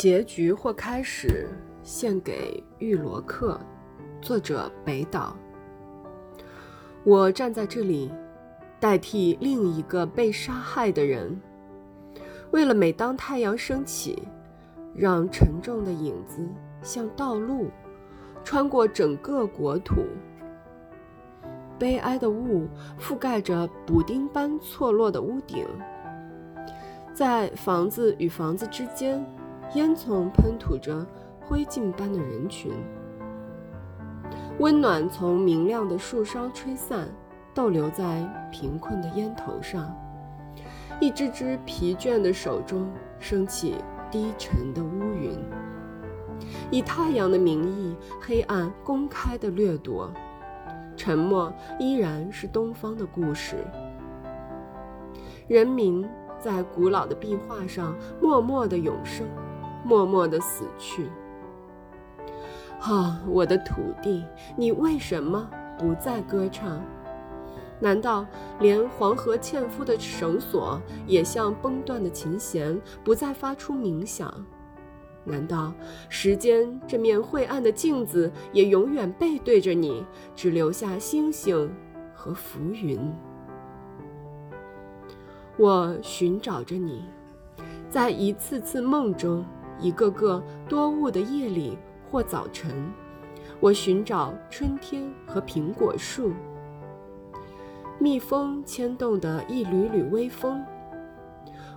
结局或开始，献给玉罗克，作者北岛。我站在这里，代替另一个被杀害的人，为了每当太阳升起，让沉重的影子像道路，穿过整个国土。悲哀的雾覆盖着补丁般错落的屋顶，在房子与房子之间。烟囱喷吐着灰烬般的人群，温暖从明亮的树梢吹散，逗留在贫困的烟头上。一只只疲倦的手中升起低沉的乌云，以太阳的名义，黑暗公开的掠夺。沉默依然是东方的故事。人民在古老的壁画上默默的永生。默默地死去。啊，我的土地，你为什么不再歌唱？难道连黄河纤夫的绳索也像崩断的琴弦，不再发出鸣响？难道时间这面晦暗的镜子也永远背对着你，只留下星星和浮云？我寻找着你，在一次次梦中。一个个多雾的夜里或早晨，我寻找春天和苹果树。蜜蜂牵动的一缕缕微风。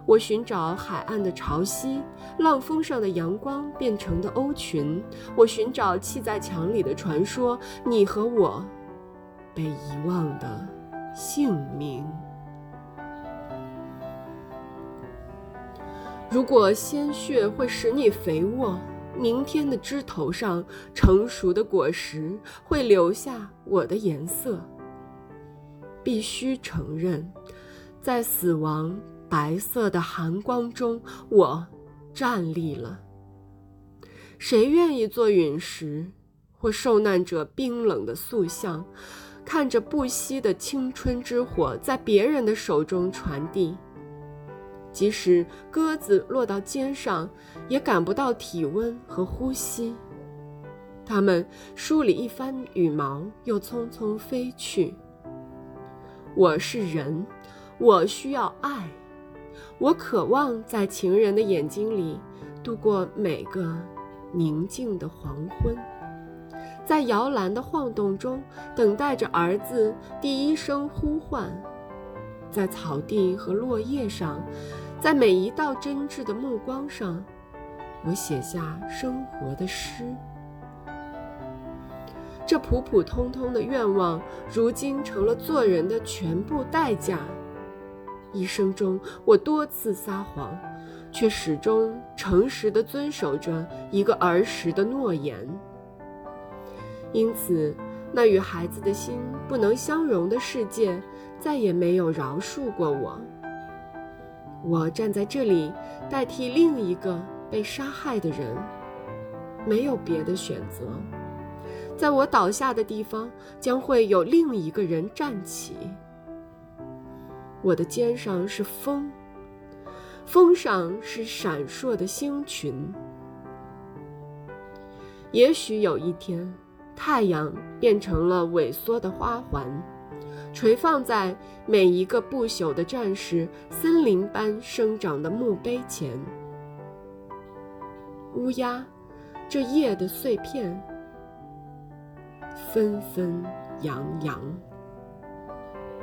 我寻找海岸的潮汐，浪峰上的阳光变成的鸥群。我寻找砌在墙里的传说，你和我被遗忘的姓名。如果鲜血会使你肥沃，明天的枝头上成熟的果实会留下我的颜色。必须承认，在死亡白色的寒光中，我站立了。谁愿意做陨石，或受难者冰冷的塑像，看着不息的青春之火在别人的手中传递？即使鸽子落到肩上，也感不到体温和呼吸。它们梳理一番羽毛，又匆匆飞去。我是人，我需要爱，我渴望在情人的眼睛里度过每个宁静的黄昏，在摇篮的晃动中等待着儿子第一声呼唤，在草地和落叶上。在每一道真挚的目光上，我写下生活的诗。这普普通通的愿望，如今成了做人的全部代价。一生中，我多次撒谎，却始终诚实地遵守着一个儿时的诺言。因此，那与孩子的心不能相容的世界，再也没有饶恕过我。我站在这里，代替另一个被杀害的人，没有别的选择。在我倒下的地方，将会有另一个人站起。我的肩上是风，风上是闪烁的星群。也许有一天，太阳变成了萎缩的花环。垂放在每一个不朽的战士森林般生长的墓碑前。乌鸦，这夜的碎片纷纷扬扬。